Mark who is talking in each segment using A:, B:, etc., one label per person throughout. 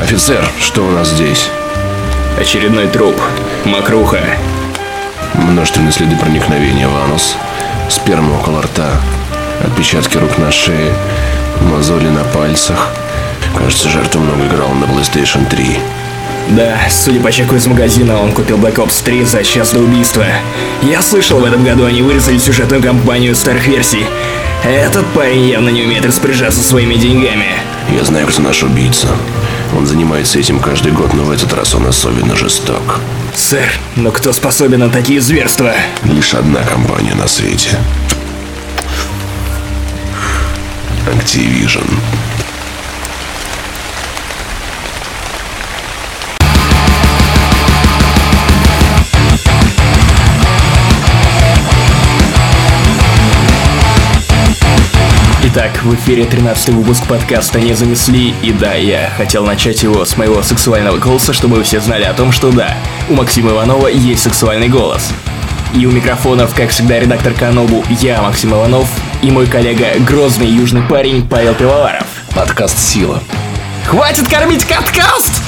A: Офицер, что у нас здесь?
B: Очередной труп. Макруха.
A: Множественные следы проникновения в анус, сперма около рта, отпечатки рук на шее, мозоли на пальцах. Кажется, жертва много играла на PlayStation 3.
B: Да, судя по чеку из магазина, он купил Black Ops 3 за час до убийства. Я слышал, в этом году они вырезали сюжетную кампанию старых версий. Этот парень явно не умеет распоряжаться своими деньгами.
A: Я знаю, кто наш убийца. Он занимается этим каждый год, но в этот раз он особенно жесток.
B: Сэр, но кто способен на такие зверства?
A: Лишь одна компания на свете. Activision.
B: Итак, в эфире 13 выпуск подкаста «Не занесли», и да, я хотел начать его с моего сексуального голоса, чтобы вы все знали о том, что да, у Максима Иванова есть сексуальный голос. И у микрофонов, как всегда, редактор Канобу, я, Максим Иванов, и мой коллега, грозный южный парень Павел Пивоваров.
A: Подкаст «Сила».
B: Хватит кормить подкаст!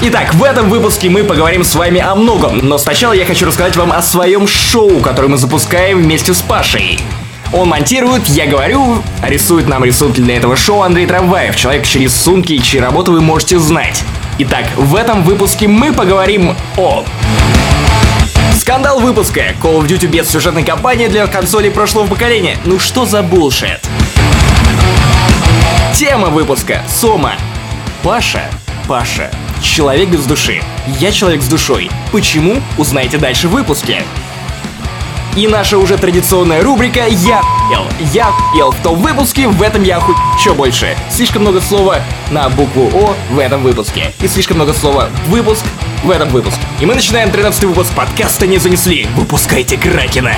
B: Итак, в этом выпуске мы поговорим с вами о многом, но сначала я хочу рассказать вам о своем шоу, которое мы запускаем вместе с Пашей. Он монтирует, я говорю, рисует нам рисунки для этого шоу Андрей Трамваев, человек, чьи рисунки и чьи работы вы можете знать. Итак, в этом выпуске мы поговорим о... Скандал выпуска. Call of Duty без сюжетной кампании для консолей прошлого поколения. Ну что за булшит? Тема выпуска. Сома. Паша. Паша. Человек без души. Я человек с душой. Почему? Узнаете дальше в выпуске. И наша уже традиционная рубрика «Я ел». Я ел в том выпуске, в этом я хуй еще больше. Слишком много слова на букву О в этом выпуске. И слишком много слова «выпуск» в этом выпуске. И мы начинаем 13 выпуск подкаста «Не занесли». Выпускайте Кракена.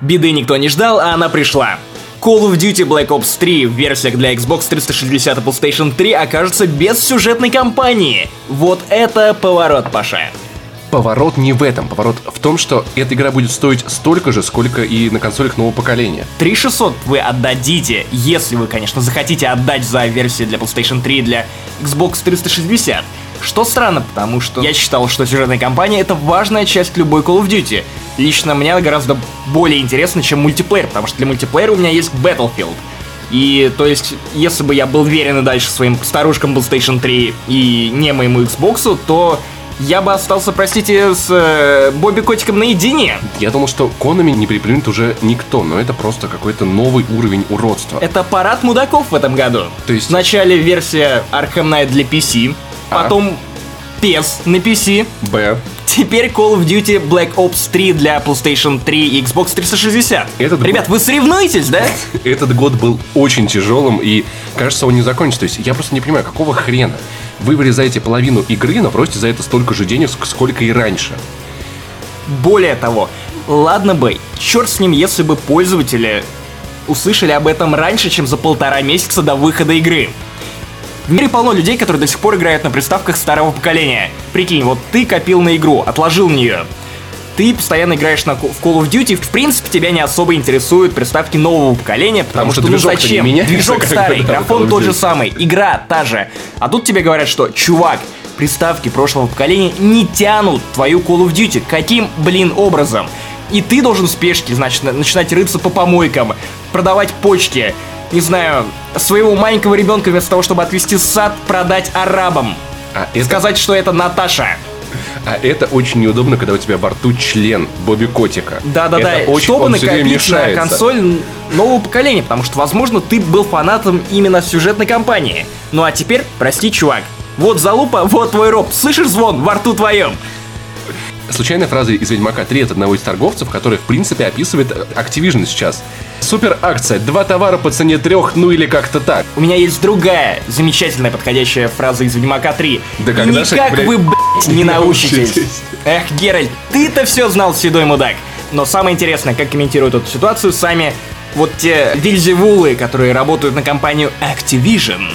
B: Беды никто не ждал, а она пришла. Call of Duty Black Ops 3 в версиях для Xbox 360 и PlayStation 3 окажется без сюжетной кампании. Вот это поворот, Паша.
A: Поворот не в этом. Поворот в том, что эта игра будет стоить столько же, сколько и на консолях нового поколения.
B: 3600 вы отдадите, если вы, конечно, захотите отдать за версии для PlayStation 3 и для Xbox 360. Что странно, потому что я считал, что сюжетная кампания это важная часть любой Call of Duty. Лично мне она гораздо более интересна, чем мультиплеер, потому что для мультиплеера у меня есть Battlefield. И, то есть, если бы я был верен и дальше своим старушкам PlayStation 3 и не моему Xbox, то я бы остался, простите, с э, Бобби Котиком наедине.
A: Я думал, что Конами не припримет уже никто, но это просто какой-то новый уровень уродства.
B: Это парад мудаков в этом году.
A: То есть-
B: Вначале версия Arkham Knight для PC. Потом PES на PC,
A: Б.
B: Теперь Call of Duty Black Ops 3 для PlayStation 3 и Xbox 360.
A: Этот
B: Ребят, вы соревнуетесь, да?
A: Этот год был очень тяжелым, и кажется, он не закончится. То есть я просто не понимаю, какого хрена? Вы вырезаете половину игры, но просите за это столько же денег, ск- сколько и раньше.
B: Более того, ладно бы, черт с ним, если бы пользователи услышали об этом раньше, чем за полтора месяца до выхода игры. В мире полно людей, которые до сих пор играют на приставках старого поколения. Прикинь, вот ты копил на игру, отложил на нее. Ты постоянно играешь на, в Call of Duty, в принципе, тебя не особо интересуют приставки нового поколения, потому,
A: Потому что
B: что, ну зачем?
A: меняется,
B: Движок старый, графон тот же самый, игра та же. А тут тебе говорят, что, чувак, приставки прошлого поколения не тянут твою Call of Duty. Каким, блин, образом? И ты должен в спешке, значит, на- начинать рыться по помойкам, продавать почки, не знаю, своего маленького ребенка вместо того, чтобы отвезти в сад, продать арабам.
A: А
B: И сказать, что это Наташа.
A: а это очень неудобно, когда у тебя во рту член Бобби Котика.
B: Да-да-да, чтобы накопить на консоль нового поколения, потому что, возможно, ты был фанатом именно сюжетной кампании. Ну а теперь, прости, чувак, вот залупа, вот твой роб, слышишь звон во рту твоем?
A: Случайная фраза из Ведьмака 3 от одного из торговцев, который, в принципе, описывает э, Activision сейчас. Супер акция, два товара по цене трех, ну или как-то так.
B: У меня есть другая замечательная подходящая фраза из Ведьмака 3.
A: Да когда же,
B: никак
A: блядь,
B: вы, блядь, не
A: не
B: научитесь.
A: научитесь.
B: Эх, Геральт, ты-то все знал, седой мудак. Но самое интересное, как комментируют эту ситуацию сами вот те вильзевулы, которые работают на компанию Activision.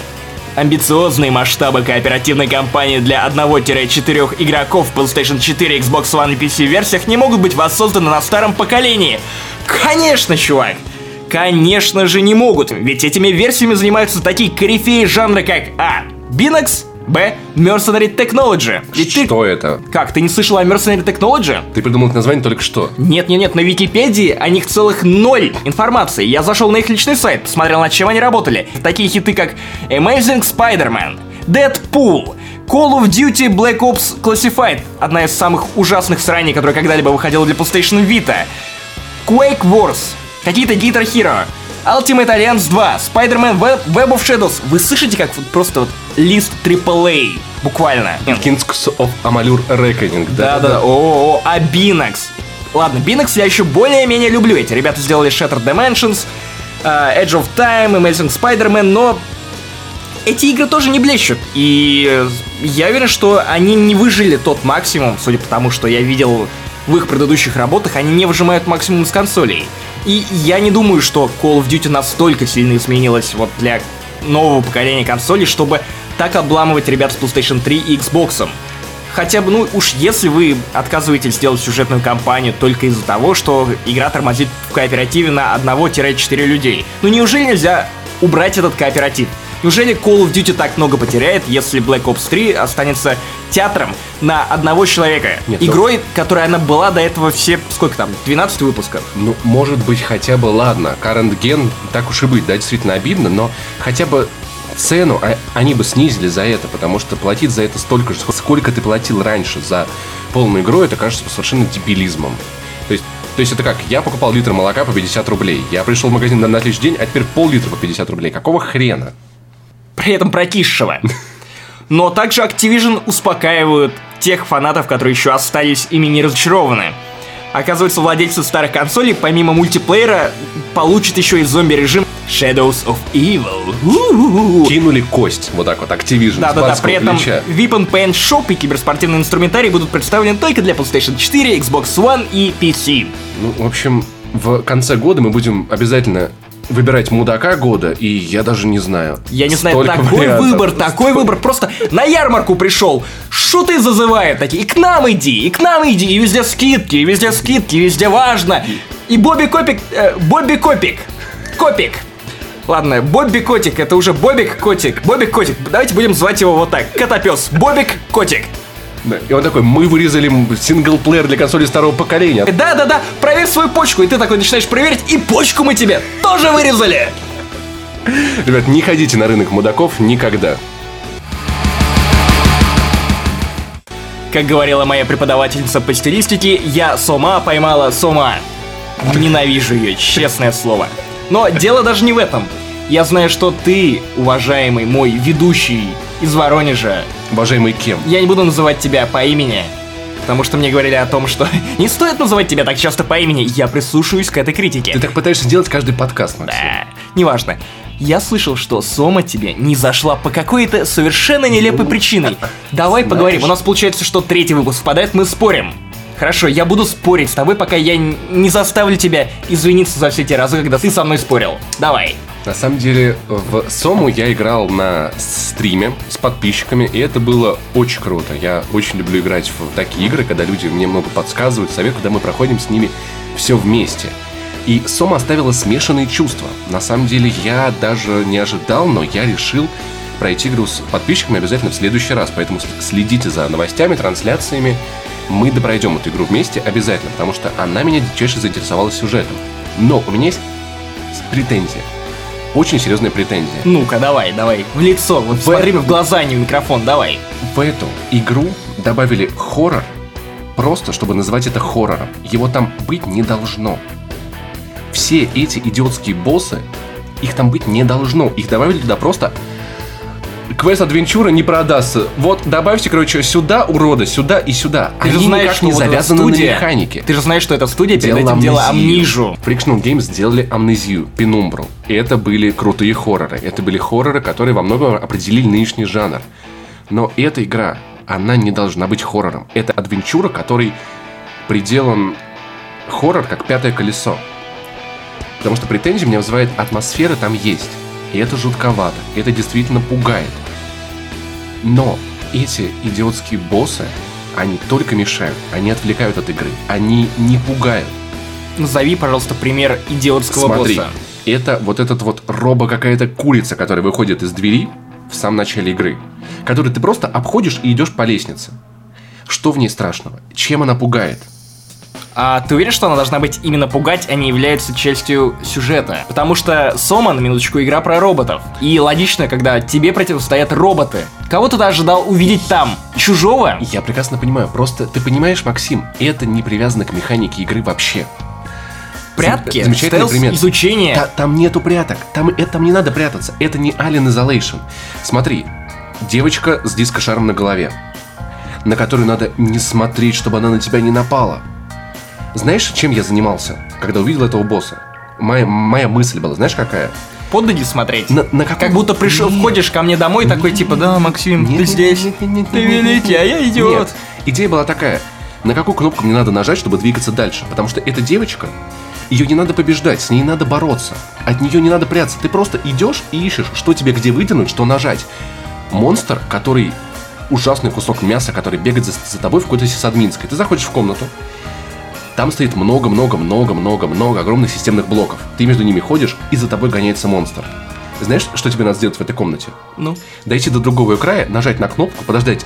B: Амбициозные масштабы кооперативной кампании для 1-4 игроков в PlayStation 4, Xbox One и PC версиях не могут быть воссозданы на старом поколении. Конечно, чувак! Конечно же не могут, ведь этими версиями занимаются такие корифеи жанра, как А. Binax, Б. Mercenary Technology.
A: Ведь что ты... это?
B: Как, ты не слышал о Mercenary Technology?
A: Ты придумал это название только что.
B: Нет-нет-нет, на Википедии о них целых ноль информации. Я зашел на их личный сайт, посмотрел, над чем они работали. Такие хиты, как Amazing Spider-Man, Deadpool, Call of Duty Black Ops Classified, одна из самых ужасных сраний, которая когда-либо выходила для PlayStation Vita, Quake Wars, какие-то Guitar Hero, Ultimate Alliance 2, Spider-Man Web, Web of Shadows. Вы слышите, как вот просто вот лист AAA, буквально.
A: Kings of Amalur Reckoning,
B: да? Да-да-да, о-о-о, а Binax. Ладно, Binax я еще более-менее люблю. Эти ребята сделали Shattered Dimensions, uh, Edge of Time, Amazing Spider-Man, но эти игры тоже не блещут. И я уверен, что они не выжили тот максимум, судя по тому, что я видел в их предыдущих работах, они не выжимают максимум с консолей. И я не думаю, что Call of Duty настолько сильно изменилась вот для нового поколения консолей, чтобы так обламывать ребят с PlayStation 3 и Xbox. Хотя бы, ну уж если вы отказываетесь сделать сюжетную кампанию только из-за того, что игра тормозит в кооперативе на 1-4 людей, ну неужели нельзя убрать этот кооператив? Неужели Call of Duty так много потеряет, если Black Ops 3 останется театром на одного человека? Нет, Игрой, ну... которая она была до этого все, сколько там, 12 выпусков?
A: Ну, может быть, хотя бы, ладно, Current Gen, так уж и быть, да, действительно обидно, но хотя бы цену а, они бы снизили за это, потому что платить за это столько же, сколько ты платил раньше за полную игру, это кажется совершенно дебилизмом. То есть то есть это как, я покупал литр молока по 50 рублей, я пришел в магазин на, на следующий день, а теперь пол-литра по 50 рублей. Какого хрена?
B: При этом прокисшего. Но также Activision успокаивают тех фанатов, которые еще остались ими не разочарованы. Оказывается, владельцы старых консолей, помимо мультиплеера, получат еще и зомби-режим Shadows of Evil.
A: У-у-у. Кинули кость, вот так вот, Activision.
B: Да-да-да, при этом плеча. Weapon Paint Shop и киберспортивный инструментарий будут представлены только для PlayStation 4, Xbox One и PC.
A: Ну, в общем, в конце года мы будем обязательно выбирать мудака года, и я даже не знаю.
B: Я не знаю, такой вариантов. выбор, такой выбор. Просто на ярмарку пришел, шуты зазывает такие, и к нам иди, и к нам иди, и везде скидки, и везде скидки, и везде важно. И Бобби Копик, э, Бобби Копик, Копик, Ладно, Бобби Котик, это уже Бобик Котик. Бобик Котик, давайте будем звать его вот так. Котопес. Бобик Котик.
A: Да. И он такой, мы вырезали синглплеер для консоли старого поколения.
B: Да-да-да, проверь свою почку. И ты такой начинаешь проверить, и почку мы тебе тоже вырезали.
A: Ребят, не ходите на рынок мудаков никогда.
B: Как говорила моя преподавательница по стилистике, я сома поймала сома. Ненавижу ее, честное слово. Но дело даже не в этом. Я знаю, что ты, уважаемый мой ведущий из Воронежа,
A: Уважаемый кем?
B: Я не буду называть тебя по имени, потому что мне говорили о том, что не стоит называть тебя так часто по имени. Я прислушаюсь к этой критике.
A: Ты так пытаешься делать каждый подкаст, Максим.
B: Да, неважно. Я слышал, что Сома тебе не зашла по какой-то совершенно нелепой причиной. Давай Знаешь... поговорим. У нас получается, что третий выпуск впадает, мы спорим. Хорошо, я буду спорить с тобой, пока я не заставлю тебя извиниться за все те разы, когда ты со мной спорил. Давай.
A: На самом деле, в Сому я играл на стриме с подписчиками, и это было очень круто. Я очень люблю играть в такие игры, когда люди мне много подсказывают, советуют, когда мы проходим с ними все вместе. И Сома оставила смешанные чувства. На самом деле, я даже не ожидал, но я решил пройти игру с подписчиками обязательно в следующий раз. Поэтому следите за новостями, трансляциями. Мы допройдем эту игру вместе обязательно, потому что она меня дичайше заинтересовала сюжетом. Но у меня есть претензия очень серьезная претензия.
B: Ну-ка, давай, давай, в лицо, вот в... смотри в глаза, не в микрофон, давай.
A: В эту игру добавили хоррор, просто чтобы называть это хоррором. Его там быть не должно. Все эти идиотские боссы, их там быть не должно. Их добавили туда просто квест адвенчура не продастся. Вот добавьте, короче, сюда урода, сюда и сюда.
B: Ты Они же знаешь, никак не вот завязаны студия, на механике. Ты же знаешь, что эта студия перед этим делала Амнижу.
A: Frictional Games сделали Амнезию, Пенумбру. И это были крутые хорроры. Это были хорроры, которые во многом определили нынешний жанр. Но эта игра, она не должна быть хоррором. Это адвенчура, который приделан хоррор как пятое колесо. Потому что претензии меня вызывает атмосфера там есть. И это жутковато, это действительно пугает. Но эти идиотские боссы, они только мешают, они отвлекают от игры, они не пугают.
B: назови, пожалуйста, пример идиотского
A: Смотри,
B: босса.
A: это вот этот вот робо какая-то курица, которая выходит из двери в самом начале игры, которую ты просто обходишь и идешь по лестнице. Что в ней страшного? Чем она пугает?
B: А ты уверен, что она должна быть именно пугать, а не является частью сюжета? Потому что Сома, на минуточку, игра про роботов. И логично, когда тебе противостоят роботы. Кого ты ожидал увидеть там? Чужого?
A: Я прекрасно понимаю, просто ты понимаешь, Максим, это не привязано к механике игры вообще.
B: Прятки,
A: Замечательный
B: стелс,
A: пример.
B: изучение.
A: Та- там нету пряток, там, это, там не надо прятаться, это не Alien Isolation. Смотри, девочка с дискошаром на голове, на которую надо не смотреть, чтобы она на тебя не напала. Знаешь, чем я занимался, когда увидел этого босса? Моя, моя мысль была, знаешь, какая?
B: Под ноги смотреть.
A: На, на каком-
B: Как будто пришел,
A: Нет.
B: входишь ко мне домой, такой типа, да, Максим,
A: Нет,
B: ты
A: нет,
B: здесь,
A: нет, нет, нет,
B: ты великий,
A: нет.
B: а я идиот.
A: Нет. Идея была такая. На какую кнопку мне надо нажать, чтобы двигаться дальше? Потому что эта девочка, ее не надо побеждать, с ней надо бороться. От нее не надо прятаться. Ты просто идешь и ищешь, что тебе где вытянуть, что нажать. Монстр, который ужасный кусок мяса, который бегает за, за тобой в какой-то сисадминской. Ты заходишь в комнату, там стоит много-много-много-много-много огромных системных блоков. Ты между ними ходишь, и за тобой гоняется монстр. Знаешь, что тебе надо сделать в этой комнате?
B: Ну,
A: дойти до другого края, нажать на кнопку, подождать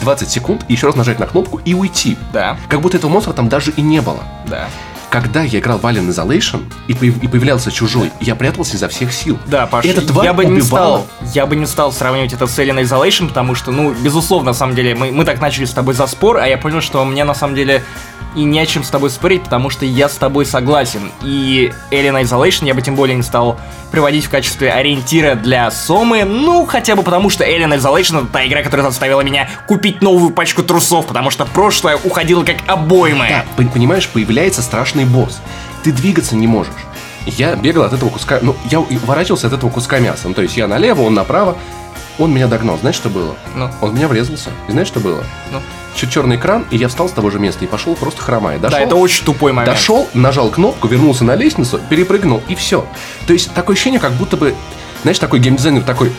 A: 20 секунд, и еще раз нажать на кнопку и уйти.
B: да,
A: Как будто этого монстра там даже и не было.
B: да.
A: Когда я играл в Alien Isolation и, появ- и появлялся чужой, я прятался изо всех сил.
B: Да, Паша, я бы не
A: убивала.
B: стал, я бы не стал сравнивать это с Alien Isolation, потому что, ну, безусловно, на самом деле, мы, мы так начали с тобой за спор, а я понял, что мне на самом деле и не о чем с тобой спорить, потому что я с тобой согласен. И Alien Isolation я бы тем более не стал приводить в качестве ориентира для Сомы, ну, хотя бы потому, что Alien Isolation это та игра, которая заставила меня купить новую пачку трусов, потому что прошлое уходило как обоймы.
A: Да, пон- понимаешь, появляется страшный босс. Ты двигаться не можешь. Я бегал от этого куска, ну, я уворачивался от этого куска мяса. Ну, то есть я налево, он направо. Он меня догнал. Знаешь, что было?
B: Ну.
A: Он меня врезался. И знаешь, что было?
B: Ну.
A: Черный экран, и я встал с того же места и пошел просто хромая. Дошел,
B: Да, это очень тупой момент.
A: Дошел, нажал кнопку, вернулся на лестницу, перепрыгнул, и все. То есть такое ощущение, как будто бы, знаешь, такой геймдизайнер такой,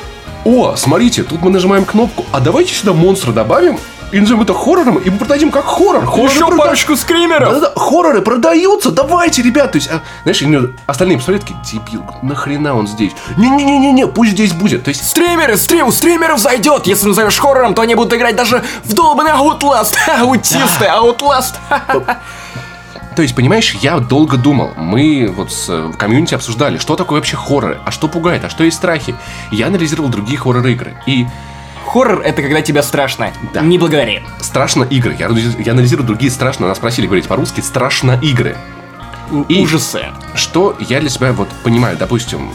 A: о, смотрите, тут мы нажимаем кнопку, а давайте сюда монстра добавим, и назовем это хоррором, и мы продадим как хоррор. Хорроры
B: Еще
A: прода-
B: парочку скримеров!
A: Да-да-да, хорроры продаются, давайте, ребят. То есть, а, знаешь, остальные посмотрят, такие, дебил, нахрена он здесь? Не-не-не-не, пусть здесь будет. То есть,
B: Стримеры, стрим, у стримеров зайдет. Если назовешь хоррором, то они будут играть даже в долбанный Outlast. Аутисты, Outlast.
A: То есть, понимаешь, я долго думал. Мы вот с э, комьюнити обсуждали, что такое вообще хорроры, а что пугает, а что есть страхи. Я анализировал другие хоррор-игры. И
B: Хоррор это когда тебя страшно.
A: Да.
B: Не благодари.
A: страшно игры. Я, я анализирую другие страшно. Нас просили говорить по-русски страшно игры. И-
B: Ужасы.
A: Что я для себя вот понимаю, допустим,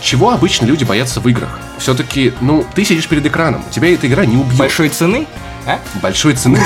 A: чего обычно люди боятся в играх? Все-таки, ну, ты сидишь перед экраном, тебя эта игра не убьет.
B: Большой цены? А?
A: Большой цены.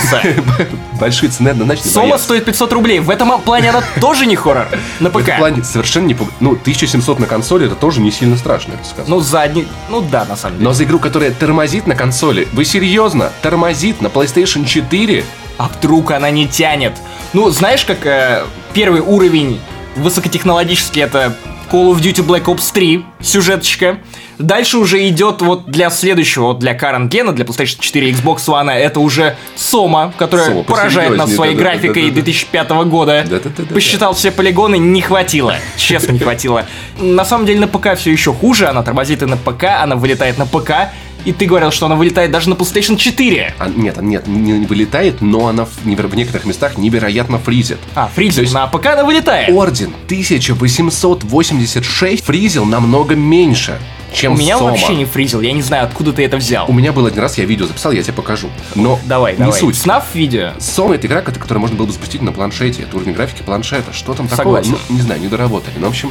A: Большой цены однозначно
B: Сома стоит 500 рублей. В этом плане она тоже не хоррор. На
A: В этом
B: ПК.
A: плане совершенно не Ну, 1700 на консоли это тоже не сильно страшно, я бы сказал.
B: Ну, задний. Ну да, на самом деле.
A: Но за игру, которая тормозит на консоли, вы серьезно? Тормозит на PlayStation 4?
B: А вдруг она не тянет? Ну, знаешь, как э, первый уровень высокотехнологический это Call of Duty Black Ops 3, сюжеточка. Дальше уже идет вот для следующего, вот для Current Gen, для PlayStation 4 и Xbox One, это уже Сома, которая
A: Сома,
B: поражает нас своей
A: да-да-да,
B: графикой
A: да-да-да.
B: 2005 года. Посчитал все полигоны, не хватило. Честно, не хватило. На самом деле на ПК все еще хуже, она тормозит и на ПК, она вылетает на ПК. И ты говорил, что она вылетает даже на PlayStation 4.
A: А, нет, нет, не, не вылетает, но она в, неверо- в некоторых местах невероятно фризит.
B: А,
A: То
B: фризер,
A: есть-
B: на ПК она вылетает.
A: Орден 1886 фризил намного меньше, чем
B: У меня
A: Сома.
B: вообще не фризил, я не знаю, откуда ты это взял.
A: У меня был один раз, я видео записал, я тебе покажу. Но
B: Давай,
A: не
B: давай.
A: суть.
B: Снаф видео.
A: Сома это игра, которую можно было бы запустить на планшете. Это уровень графики планшета. Что там такого?
B: Согласен.
A: Ну, не знаю, не доработали. Но, в общем,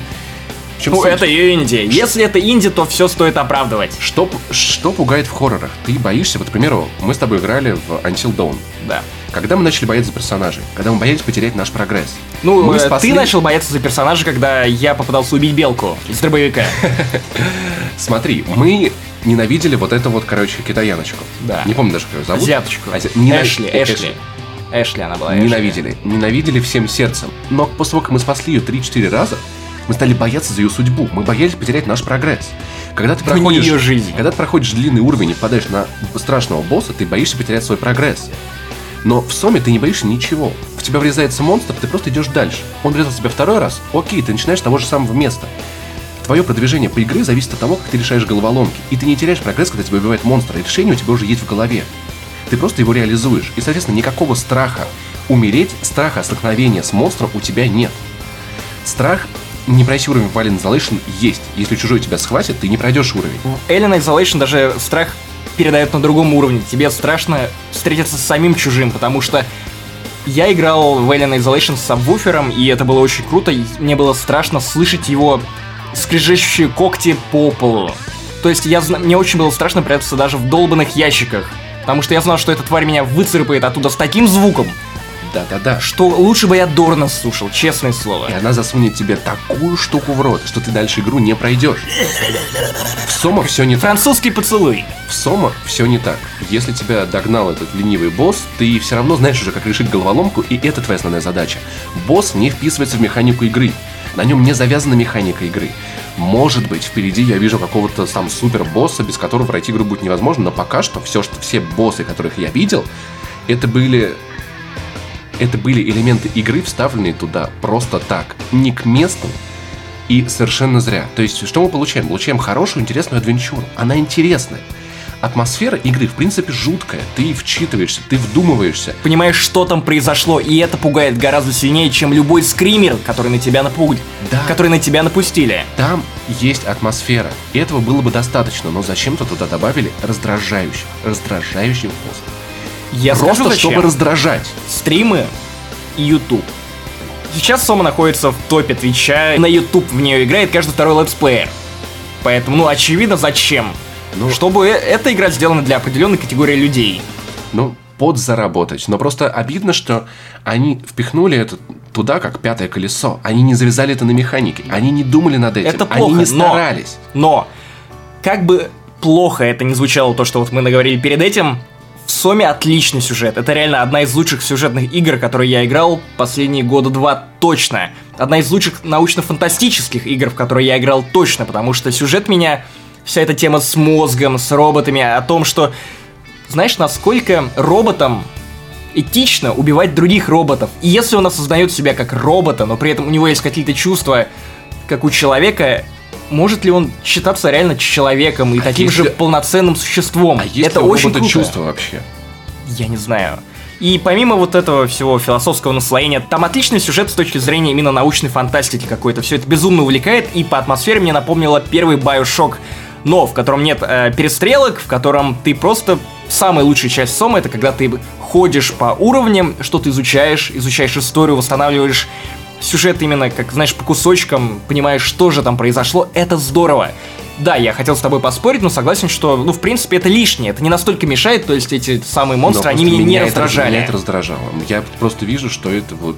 A: чем
B: Ну,
A: суть?
B: это инди. Если это инди, то все стоит оправдывать.
A: Что, что пугает в хоррорах? Ты боишься, вот, к примеру, мы с тобой играли в Until Dawn.
B: Да.
A: Когда мы начали бояться персонажей? Когда мы боялись потерять наш прогресс?
B: Ну,
A: Мы
B: э,
A: спасли-
B: ты начал бояться за персонажа, когда я попытался убить белку из дробовика.
A: Смотри, мы ненавидели вот это вот, короче, китаяночку.
B: Да.
A: Не помню даже, как ее зовут.
B: Азиаточку.
A: Ази- нена-
B: Эшли, Эшли. Эшли она была. Эшли.
A: Ненавидели. Ненавидели всем сердцем. Но после того, как мы спасли ее 3-4 раза, мы стали бояться за ее судьбу. Мы боялись потерять наш прогресс. Когда ты проходишь,
B: её жизнь.
A: когда ты проходишь длинный уровень и попадаешь на страшного босса, ты боишься потерять свой прогресс. Но в Соме ты не боишься ничего. В тебя врезается монстр, ты просто идешь дальше. Он врезал тебя второй раз, окей, ты начинаешь с того же самого места. Твое продвижение по игре зависит от того, как ты решаешь головоломки. И ты не теряешь прогресс, когда тебя убивает монстр, и решение у тебя уже есть в голове. Ты просто его реализуешь. И, соответственно, никакого страха умереть, страха столкновения с монстром у тебя нет. Страх не пройти уровень в Alien Isolation есть. Если чужой тебя схватит, ты не пройдешь уровень.
B: В Alien Isolation даже страх передает на другом уровне. Тебе страшно встретиться с самим чужим, потому что я играл в Alien Isolation с сабвуфером, и это было очень круто. Мне было страшно слышать его скрежещущие когти по полу. То есть я, мне очень было страшно прятаться даже в долбанных ящиках. Потому что я знал, что эта тварь меня выцарапает оттуда с таким звуком,
A: Да-да-да.
B: что лучше бы я Дорна слушал, честное слово.
A: И она засунет тебе такую штуку в рот, что ты дальше игру не пройдешь. В Сома все не так.
B: Французский поцелуй.
A: В Сома все не так. Если тебя догнал этот ленивый босс, ты все равно знаешь уже, как решить головоломку, и это твоя основная задача. Босс не вписывается в механику игры. На нем не завязана механика игры. Может быть, впереди я вижу какого-то там супер босса, без которого пройти игру будет невозможно, но пока что все, что все боссы, которых я видел, это были это были элементы игры, вставленные туда просто так, не к месту и совершенно зря. То есть, что мы получаем? Получаем хорошую, интересную адвенчуру. Она интересная. Атмосфера игры, в принципе, жуткая. Ты вчитываешься, ты вдумываешься.
B: Понимаешь, что там произошло, и это пугает гораздо сильнее, чем любой скример, который на тебя напугали.
A: Да.
B: Который на тебя напустили.
A: Там есть атмосфера. Этого было бы достаточно, но зачем-то туда добавили раздражающий, раздражающий вкус.
B: Я
A: Просто
B: скажу, зачем.
A: чтобы раздражать.
B: Стримы и YouTube. Сейчас Сома находится в топе Твича, на YouTube в нее играет каждый второй летсплеер. Поэтому, ну, очевидно, зачем.
A: Ну-
B: Чтобы э- эта игра сделана для определенной категории людей.
A: Ну, подзаработать. Но просто обидно, что они впихнули это туда, как пятое колесо. Они не завязали это на механике. Они не думали над этим.
B: Это
A: Они
B: плохо,
A: не
B: но-
A: старались.
B: Но, как бы плохо это не звучало, то, что вот мы наговорили перед этим, в Соме отличный сюжет. Это реально одна из лучших сюжетных игр, которые я играл последние года два точно. Одна из лучших научно-фантастических игр, в которые я играл точно, потому что сюжет меня... Вся эта тема с мозгом, с роботами, о том, что... Знаешь, насколько роботам этично убивать других роботов. И если он осознает себя как робота, но при этом у него есть какие-то чувства, как у человека, может ли он считаться реально человеком и таким
A: если-
B: же полноценным существом?
A: А есть
B: Это
A: ли
B: очень круто.
A: чувства вообще?
B: Я не знаю. И помимо вот этого всего философского наслоения, там отличный сюжет с точки зрения именно научной фантастики какой-то. Все это безумно увлекает, и по атмосфере мне напомнило первый Bioshock, но в котором нет э, перестрелок, в котором ты просто... Самая лучшая часть Сома это когда ты ходишь по уровням, что-то изучаешь, изучаешь историю, восстанавливаешь сюжет именно, как, знаешь, по кусочкам, понимаешь, что же там произошло, это здорово. Да, я хотел с тобой поспорить, но согласен, что, ну, в принципе, это лишнее, это не настолько мешает, то есть эти самые монстры,
A: Но
B: они
A: просто
B: меня не
A: это-
B: раздражали.
A: Меня это раздражало. Я просто вижу, что это вот...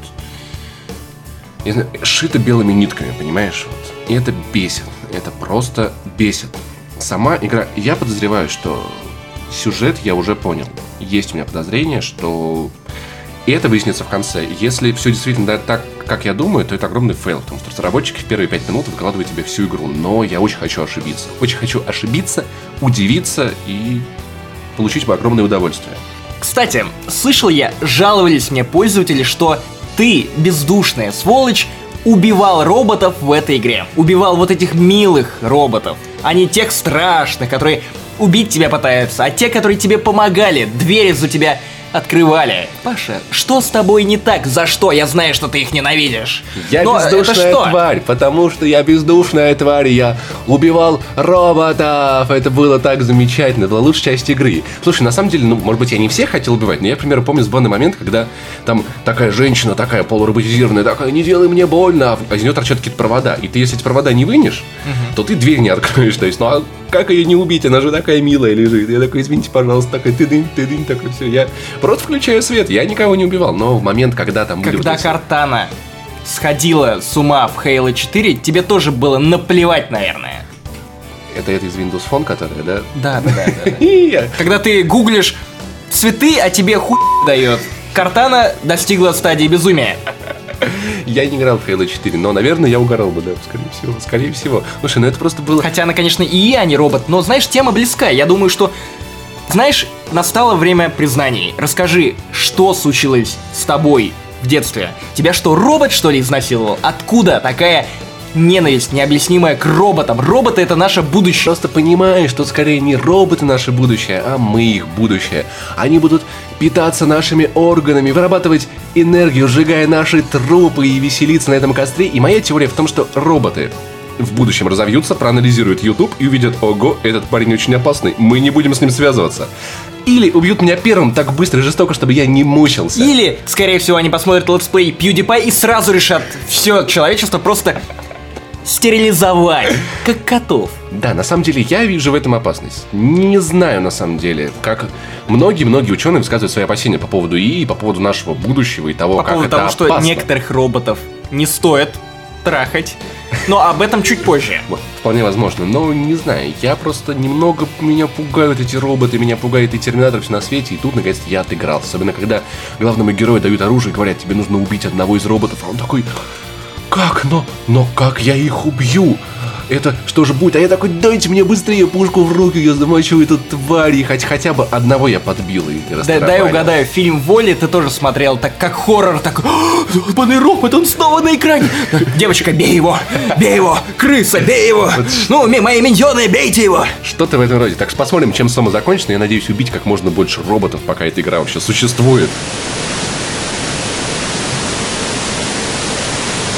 A: я знаю, шито белыми нитками, понимаешь? Вот. И это бесит. Это просто бесит. Сама игра... Я подозреваю, что сюжет я уже понял. Есть у меня подозрение, что... И это выяснится в конце. Если все действительно да, так, как я думаю, то это огромный фейл, потому что разработчики в первые пять минут выкладывают тебе всю игру. Но я очень хочу ошибиться. Очень хочу ошибиться, удивиться и получить бы огромное удовольствие.
B: Кстати, слышал я, жаловались мне пользователи, что ты, бездушная сволочь, убивал роботов в этой игре. Убивал вот этих милых роботов, а не тех страшных, которые убить тебя пытаются, а те, которые тебе помогали, двери за тебя открывали. Паша, что с тобой не так? За что? Я знаю, что ты их ненавидишь.
A: Я
B: Но это
A: бездушная
B: что?
A: тварь, потому что я бездушная тварь, я убивал роботов. Это было так замечательно, это была лучшая часть игры. Слушай, на самом деле, ну, может быть, я не всех хотел убивать, но я, к примеру, помню сбанный момент, когда там такая женщина, такая полуроботизированная, такая, не делай мне больно, а из нее торчат какие-то провода. И ты, если эти провода не вынешь, то ты дверь не откроешь. То есть, ну а как ее не убить? Она же такая милая лежит. Я такой, извините, пожалуйста, такой, ты дынь, ты дынь, такой, все. Я просто включаю свет, я никого не убивал. Но в момент, когда там
B: Когда
A: эти-
B: Картана сходила с ума в Halo 4, тебе тоже было наплевать, наверное.
A: Это, это из Windows Phone, которая, да?
B: Да, да, да, Когда ты гуглишь цветы, а тебе хуй дает. Картана достигла стадии безумия.
A: Я не играл в Halo 4, но, наверное, я угорал бы, да, скорее всего. Скорее всего. Слушай, ну это просто было...
B: Хотя она, конечно, и я, не робот, но, знаешь, тема близка. Я думаю, что... Знаешь, настало время признаний. Расскажи, что случилось с тобой в детстве? Тебя что, робот, что ли, изнасиловал? Откуда такая ненависть необъяснимая к роботам? Роботы — это наше будущее.
A: Просто понимаешь, что скорее не роботы наше будущее, а мы их будущее. Они будут питаться нашими органами, вырабатывать энергию, сжигая наши трупы и веселиться на этом костре. И моя теория в том, что роботы в будущем разовьются, проанализируют YouTube и увидят, ого, этот парень очень опасный, мы не будем с ним связываться. Или убьют меня первым так быстро и жестоко, чтобы я не мучился.
B: Или, скорее всего, они посмотрят летсплей PewDiePie и сразу решат все человечество просто стерилизовать, как котов.
A: Да, на самом деле я вижу в этом опасность. Не знаю, на самом деле, как многие-многие ученые высказывают свои опасения по поводу ИИ, по поводу нашего будущего и того,
B: По
A: как
B: поводу
A: это
B: того, что
A: опасно.
B: некоторых роботов не стоит трахать. Но об этом чуть позже.
A: Вполне возможно, но не знаю, я просто немного меня пугают эти роботы, меня пугает и Терминатор все на свете, и тут наконец-то я отыграл. Особенно когда главному герою дают оружие и говорят, тебе нужно убить одного из роботов, а он такой, как, но, но как я их убью? Это что же будет? А я такой, дайте мне быстрее пушку в руки, я замочу эту тварь, и хоть, хотя бы одного я подбил и
B: Да, дай угадаю, фильм «Воли» ты тоже смотрел, так как хоррор, так... «А, Ебаный робот, он снова на экране! Девочка, бей его! Бей его! Крыса, бей его! Ну, мои миньоны, бейте его!
A: Что-то в этом роде. Так что посмотрим, чем само закончится. Я надеюсь убить как можно больше роботов, пока эта игра вообще существует.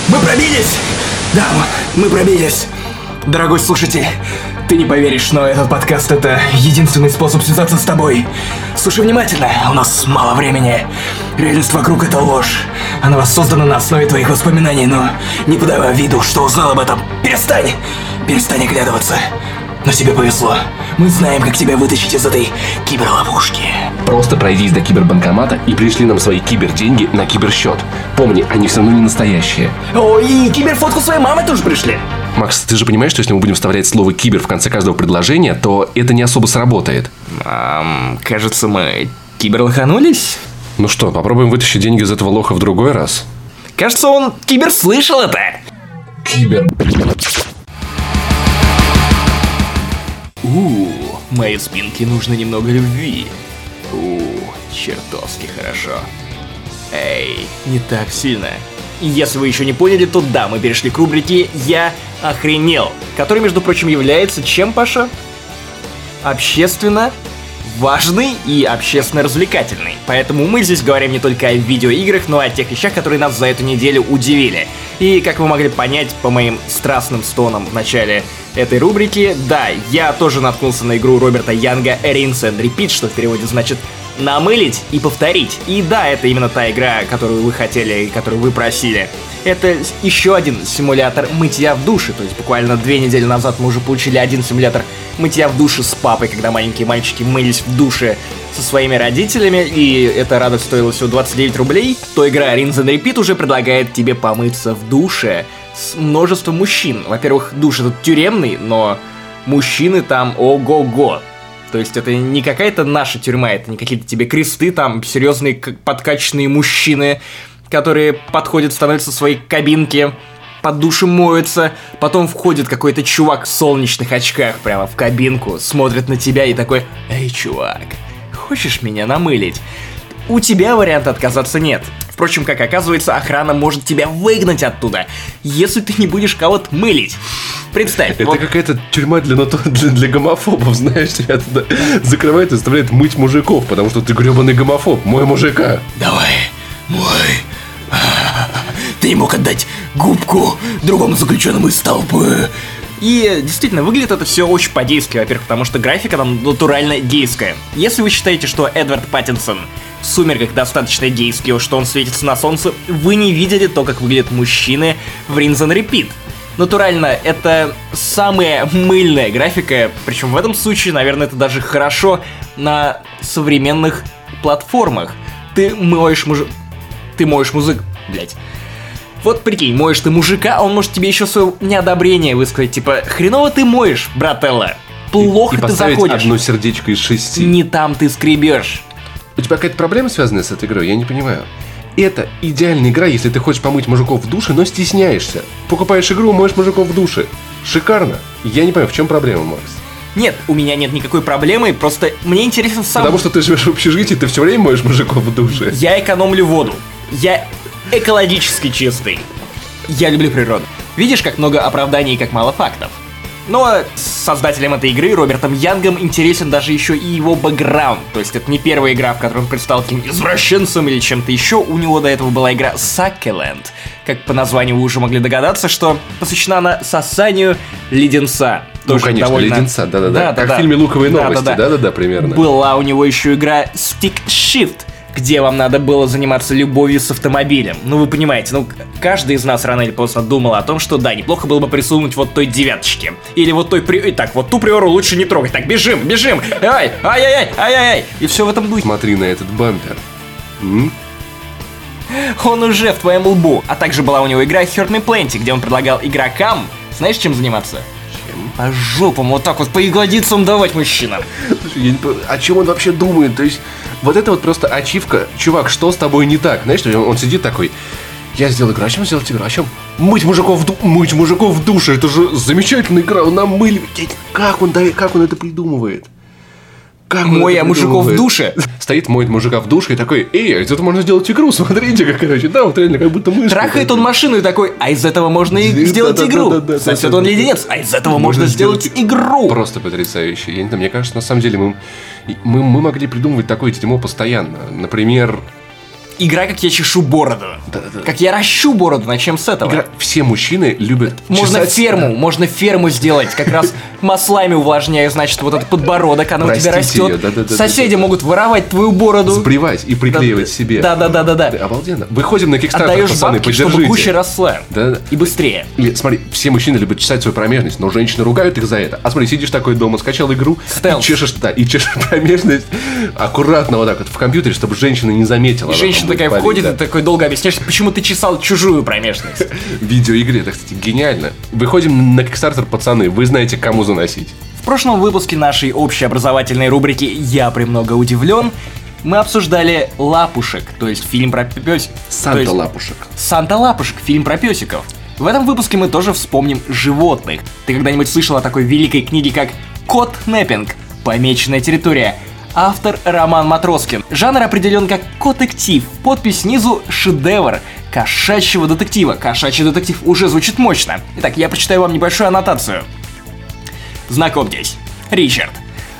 B: Мы пробились! Да, мы пробились. Дорогой слушатель, ты не поверишь, но этот подкаст это единственный способ связаться с тобой. Слушай внимательно, у нас мало времени. Реальность вокруг это ложь. Она воссоздана на основе твоих воспоминаний, но не подавай виду, что узнал об этом. Перестань! Перестань оглядываться. Но тебе повезло. Мы знаем, как тебя вытащить из этой киберловушки.
A: Просто пройдись до кибербанкомата и пришли нам свои киберденьги на киберсчет. Помни, они все равно не настоящие.
B: О, и киберфотку своей мамы тоже пришли.
A: Макс, ты же понимаешь, что если мы будем вставлять слово кибер в конце каждого предложения, то это не особо сработает.
B: кажется, мы киберлоханулись.
A: Ну что, попробуем вытащить деньги из этого лоха в другой раз?
B: Кажется, он кибер слышал это.
A: Кибер.
B: У, моей спинке нужно немного любви. У, чертовски хорошо. Эй, не так сильно. Если вы еще не поняли, то да, мы перешли к рубрике «Я охренел», который, между прочим, является чем, Паша? Общественно важный и общественно развлекательный. Поэтому мы здесь говорим не только о видеоиграх, но и о тех вещах, которые нас за эту неделю удивили. И как вы могли понять по моим страстным стонам в начале этой рубрики, да, я тоже наткнулся на игру Роберта Янга Rinse and Repeat, что в переводе значит намылить и повторить. И да, это именно та игра, которую вы хотели и которую вы просили. Это еще один симулятор мытья в душе. То есть буквально две недели назад мы уже получили один симулятор мытья в душе с папой, когда маленькие мальчики мылись в душе со своими родителями, и эта радость стоила всего 29 рублей, то игра Rinse and Repeat уже предлагает тебе помыться в душе с множеством мужчин. Во-первых, душ этот тюремный, но мужчины там ого-го. То есть это не какая-то наша тюрьма, это не какие-то тебе кресты, там серьезные подкачанные мужчины, которые подходят, становятся в своей кабинке, под душем моются, потом входит какой-то чувак в солнечных очках прямо в кабинку, смотрит на тебя и такой «Эй, чувак, хочешь меня намылить?» У тебя варианта отказаться нет. Впрочем, как оказывается, охрана может тебя выгнать оттуда, если ты не будешь кого-то мылить. Представь,
A: Это
B: вот
A: какая-то тюрьма для, для, для гомофобов, знаешь, тебя туда закрывают и заставляют мыть мужиков, потому что ты гребаный гомофоб, мой мужика.
B: Давай, мой. Ты не мог отдать губку другому заключенному из толпы. И действительно, выглядит это все очень по-гейски, во-первых, потому что графика там натурально гейская. Если вы считаете, что Эдвард Паттинсон в «Сумерках» достаточно гейский, что он светится на солнце, вы не видели то, как выглядят мужчины в and Repeat. Натурально, это самая мыльная графика, причем в этом случае, наверное, это даже хорошо на современных платформах. Ты моешь муж... Ты моешь музык... Блять. Вот прикинь, моешь ты мужика, а он может тебе еще свое неодобрение высказать, типа, хреново ты моешь, брателла. Плохо
A: и
B: ты
A: поставить
B: заходишь.
A: одно сердечко из шести.
B: Не там ты скребешь.
A: У тебя какая-то проблема связанная с этой игрой? Я не понимаю. Это идеальная игра, если ты хочешь помыть мужиков в душе, но стесняешься. Покупаешь игру, моешь мужиков в душе. Шикарно. Я не понимаю, в чем проблема, Макс?
B: Нет, у меня нет никакой проблемы, просто мне интересен сам...
A: Потому что ты живешь в общежитии, ты все время моешь мужиков в душе.
B: Я экономлю воду. Я экологически чистый. Я люблю природу. Видишь, как много оправданий и как мало фактов. Но создателем этой игры, Робертом Янгом, интересен даже еще и его бэкграунд. То есть это не первая игра, в которой он предстал каким-то извращенцем или чем-то еще. У него до этого была игра Succulent. Как по названию вы уже могли догадаться, что посвящена она сосанию леденца.
A: Ну,
B: Тоже
A: конечно,
B: довольно-
A: леденца, да-да-да.
B: Да, да,
A: Как
B: да.
A: в фильме «Луковые
B: Да, да,
A: новости»,
B: да.
A: да-да-да, примерно.
B: Была у него еще игра Stick Shift, где вам надо было заниматься любовью с автомобилем. Ну, вы понимаете, ну, каждый из нас рано или поздно думал о том, что да, неплохо было бы присунуть вот той девяточке. Или вот той при... Ой, Так, вот ту приору лучше не трогать. Так, бежим, бежим. Ай, ай-яй-яй, ай-яй-яй. И все в этом духе.
A: Смотри на этот бампер. М?
B: Он уже в твоем лбу. А также была у него игра Hurt Me Plenty, где он предлагал игрокам, знаешь, чем заниматься? По жопам, вот так вот, по ягодицам давать мужчинам.
A: Слушай, О чем он вообще думает? То есть, вот это вот просто ачивка. Чувак, что с тобой не так? Знаешь, он, он сидит такой, я сделал игру, а чем сделать игру? А чем? Мыть мужиков в, ду- мыть мужиков в душе, это же замечательная игра, он намыливает. Как он, как он это придумывает? Как
B: Моя
A: это
B: мужиков в душе.
A: Стоит, моет мужика в душе и такой, эй, а из этого можно сделать игру, смотрите, как, короче, да, вот реально, как будто мышь.
B: Трахает он машину и такой, а из этого можно и сделать игру.
A: да,
B: он леденец, а из этого можно, сделать игру.
A: Просто потрясающе. Я не знаю, мне кажется, на самом деле мы, мы, мы могли придумывать такое дерьмо постоянно. Например,
B: Игра, как я чешу бороду.
A: Да-да-да.
B: Как я ращу бороду, начнем с этого.
A: игра- все мужчины любят
B: Можно
A: чесать-
B: ферму, можно ферму сделать, как раз маслами увлажняя, значит, вот этот подбородок, оно у тебя растет. Соседи могут воровать твою бороду.
A: сбривать и приклеивать себе.
B: Да, да, да, да,
A: Да,
B: да.
A: Обалденно. Выходим на
B: Отдаешь
A: пацаны,
B: бабки, чтобы
A: поддержите.
B: гуще росла.
A: Да,
B: И быстрее.
A: Смотри, все мужчины любят чесать свою промежность, но женщины ругают их за это. А смотри, сидишь такой дома, скачал игру, и чешешь, да, и чешешь промежность аккуратно вот так вот в компьютере, чтобы женщина не заметила.
B: И
A: Она
B: женщина такая
A: будет
B: входит,
A: палить,
B: и такой долго объясняешь, почему ты чесал чужую промежность.
A: да. В видеоигре, это, кстати, гениально. Выходим на Kickstarter, пацаны, вы знаете, кому заносить.
B: В прошлом выпуске нашей общеобразовательной рубрики «Я премного удивлен» мы обсуждали «Лапушек», то есть фильм про пёс... то
A: Санта
B: есть
A: Лапушек.
B: «Санта Лапушек», фильм про песиков. В этом выпуске мы тоже вспомним животных. Ты когда-нибудь слышал о такой великой книге, как «Кот Нэппинг. Помеченная территория»? Автор Роман Матроскин. Жанр определен как котектив. Подпись снизу «Шедевр» кошачьего детектива. Кошачий детектив уже звучит мощно. Итак, я прочитаю вам небольшую аннотацию. Знакомьтесь, Ричард.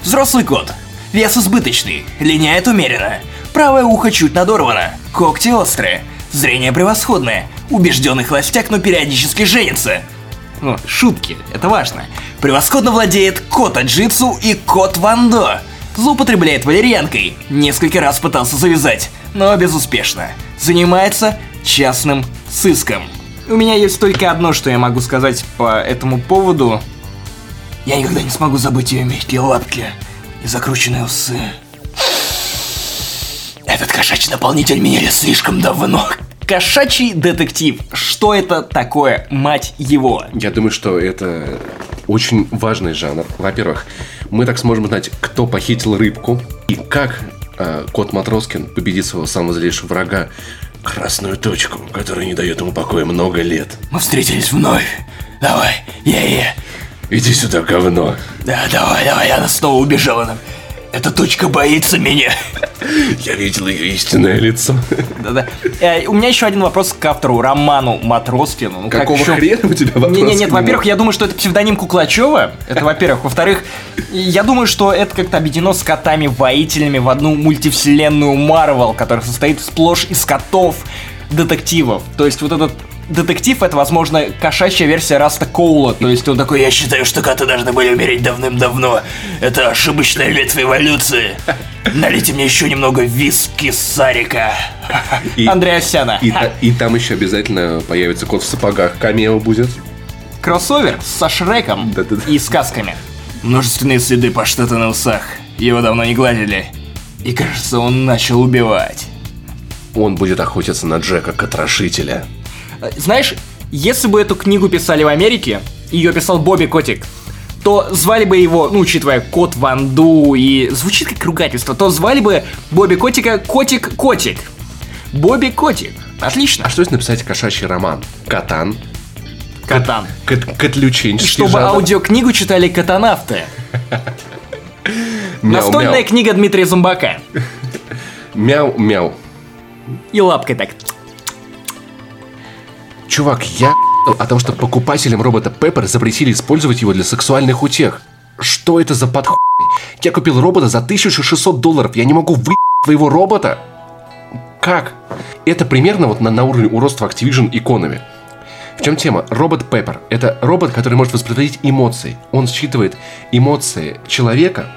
B: Взрослый кот. Вес избыточный, линяет умеренно. Правое ухо чуть надорвано, когти острые, зрение превосходное. Убежденный холостяк, но периодически женится. Ну, шутки, это важно. Превосходно владеет кота джитсу и кот вандо. Злоупотребляет валерьянкой. Несколько раз пытался завязать, но безуспешно. Занимается частным сыском. У меня есть только одно, что я могу сказать по этому поводу. Я никогда не смогу забыть ее мягкие лапки и закрученные усы. Этот кошачий наполнитель меняли слишком давно. Кошачий детектив. Что это такое, мать его?
A: Я думаю, что это очень важный жанр. Во-первых, мы так сможем узнать, кто похитил рыбку и как э, кот Матроскин победит своего самого злейшего врага красную точку, которая не дает ему покоя много лет.
B: Мы встретились вновь. Давай, я-я.
A: Иди сюда, говно.
B: Да, давай, давай, она снова убежала нам. Эта точка боится меня.
A: Я видел ее истинное лицо.
B: Да-да. Э, у меня еще один вопрос к автору Роману Матроскину. Ну, как
A: Какого
B: еще-
A: хрена у тебя вопрос?
B: Не, не,
A: к
B: нет,
A: нему?
B: во-первых, я думаю, что это псевдоним Куклачева. Это во-первых. Во-вторых, я думаю, что это как-то объединено с котами-воителями в одну мультивселенную Марвел, которая состоит сплошь из котов детективов. То есть вот этот детектив это, возможно, кошачья версия Раста Коула. То есть он такой, я считаю, что коты должны были умереть давным-давно. Это ошибочная ветвь эволюции. Налейте мне еще немного виски Сарика.
A: И-
B: Андреасяна.
A: И, та- и там еще обязательно появится кот в сапогах. Камео будет.
B: Кроссовер со Шреком
A: Да-да-да.
B: и сказками. Множественные следы паштета на усах. Его давно не гладили. И кажется, он начал убивать.
A: Он будет охотиться на Джека Котрошителя.
B: Э, Знаешь, если бы эту книгу писали в Америке, ее писал Бобби Котик, то звали бы его, ну, учитывая Кот Ванду и звучит как ругательство, то звали бы Бобби Котика Котик Котик. Бобби Котик. Отлично.
A: А что если написать кошачий роман? Катан.
B: Катан.
A: Кот,
B: И
A: котлюченческий
B: чтобы
A: жанр.
B: аудиокнигу читали катанавты. Настольная книга Дмитрия Зумбака.
A: Мяу-мяу.
B: И лапкой так.
A: Чувак, я о том, что покупателям робота Пеппер запретили использовать его для сексуальных утех. Что это за подхуй? Я купил робота за 1600 долларов. Я не могу вы твоего робота? Как? Это примерно вот на, на уровне уродства Activision Economy. В чем тема? Робот Пеппер. Это робот, который может воспроизводить эмоции. Он считывает эмоции человека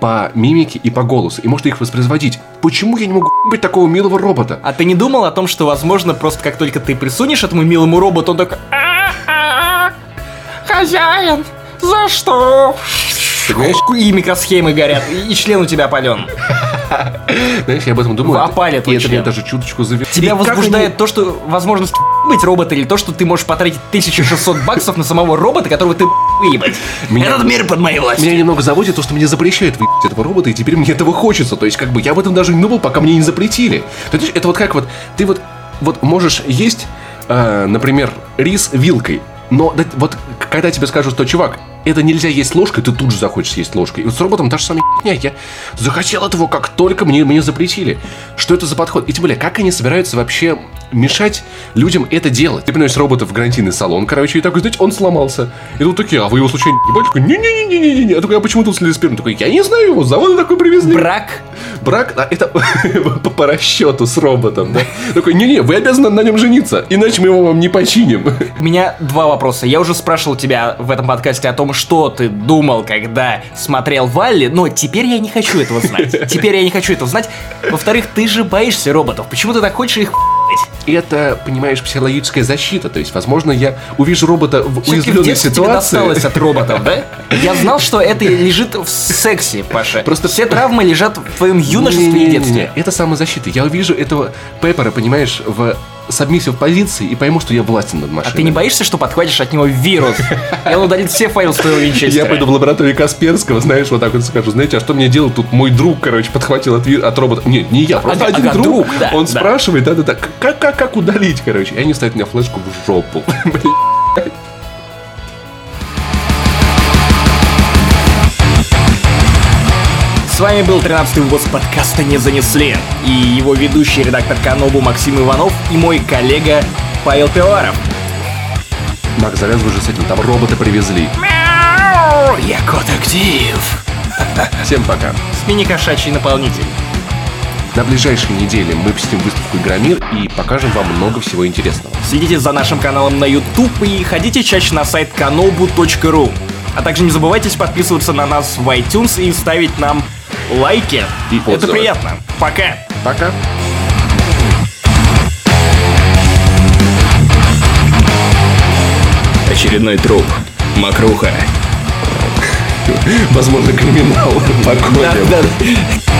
A: по мимике и по голосу, и может их воспроизводить. Почему я не могу быть такого милого робота?
B: А ты не думал о том, что, возможно, просто как только ты присунешь этому милому роботу, он такой... «А-а-а, Хозяин, за что?
A: Понимаешь?
B: И микросхемы горят, и и член у тебя опален.
A: Знаешь, я об этом думаю.
B: Опалит
A: и это меня даже чуточку завело.
B: Тебя возбуждает то, что возможность быть робота, или то, что ты можешь потратить 1600 баксов на самого робота, которого ты выебать.
A: Меня-
B: Этот мир под моей властью.
A: Меня немного заводит то, что мне запрещают выебать этого робота, и теперь мне этого хочется. То есть, как бы, я об этом даже не думал, пока мне не запретили. То есть, это вот как вот, ты вот, вот можешь есть, э, например, рис вилкой, но да- вот когда тебе скажут, что, чувак, это нельзя есть ложкой, ты тут же захочешь есть ложкой. И вот с роботом та же самая херня. Я захотел этого, как только мне, мне запретили. Что это за подход? И тем более, как они собираются вообще мешать людям это делать? Ты приносишь робота в гарантийный салон, короче, и такой, знаете, он сломался. И тут такие, а вы его случайно не ебали? Такой, не-не-не-не-не. Я такой, а почему тут следы спермы? Такой, я не знаю его, завода такой привезли.
B: Брак
A: Брак, а, это по, расчету с роботом, да? Такой, не-не, вы обязаны на нем жениться, иначе мы его вам не починим.
B: У меня два вопроса. Я уже спрашивал тебя в этом подкасте о том, что ты думал, когда смотрел Валли, но теперь я не хочу этого знать. Теперь я не хочу этого знать. Во-вторых, ты же боишься роботов. Почему ты так хочешь их?
A: Это, понимаешь, психологическая защита. То есть, возможно, я увижу робота в
B: Всё-таки в
A: уязвленной
B: детстве тебе
A: ситуации.
B: досталось от роботов, да? Я знал, что это лежит в сексе, Паша.
A: Просто-
B: все травмы лежат в твоем юношестве и детстве.
A: Это самозащита. Я увижу этого Пеппера, понимаешь, в сабмиссив позиции и пойму, что я властен над
B: А
A: машиной.
B: ты не боишься, что подхватишь от него вирус? И он удалит все файлы с твоего винчестера.
A: Я пойду в лабораторию Касперского, знаешь, вот так вот скажу, знаете, а что мне делать тут? Мой друг, короче, подхватил от, от робота. Нет, не я, просто
B: Ага,
A: один
B: ага,
A: друг.
B: друг, да,
A: Он
B: да.
A: спрашивает, да-да-да, как, как, как удалить, короче. И они ставят мне флешку в жопу. Блин.
B: С вами был 13-й выпуск подкаста «Не занесли» и его ведущий редактор Канобу Максим Иванов и мой коллега Павел Пиваров.
A: Макс, завязывай уже с этим, там робота привезли.
B: Мяу, Я кот-актив.
A: Всем пока.
B: С мини-кошачий наполнитель.
A: На ближайшей неделе мы посетим выставку Игромир и покажем вам много всего интересного.
B: Следите за нашим каналом на YouTube и ходите чаще на сайт kanobu.ru. А также не забывайте подписываться на нас в iTunes и ставить нам лайки.
A: И
B: Это
A: отзывы.
B: приятно. Пока.
A: Пока.
B: Очередной труп. Макруха.
A: Возможно, криминал. Погодим.
B: Да, да.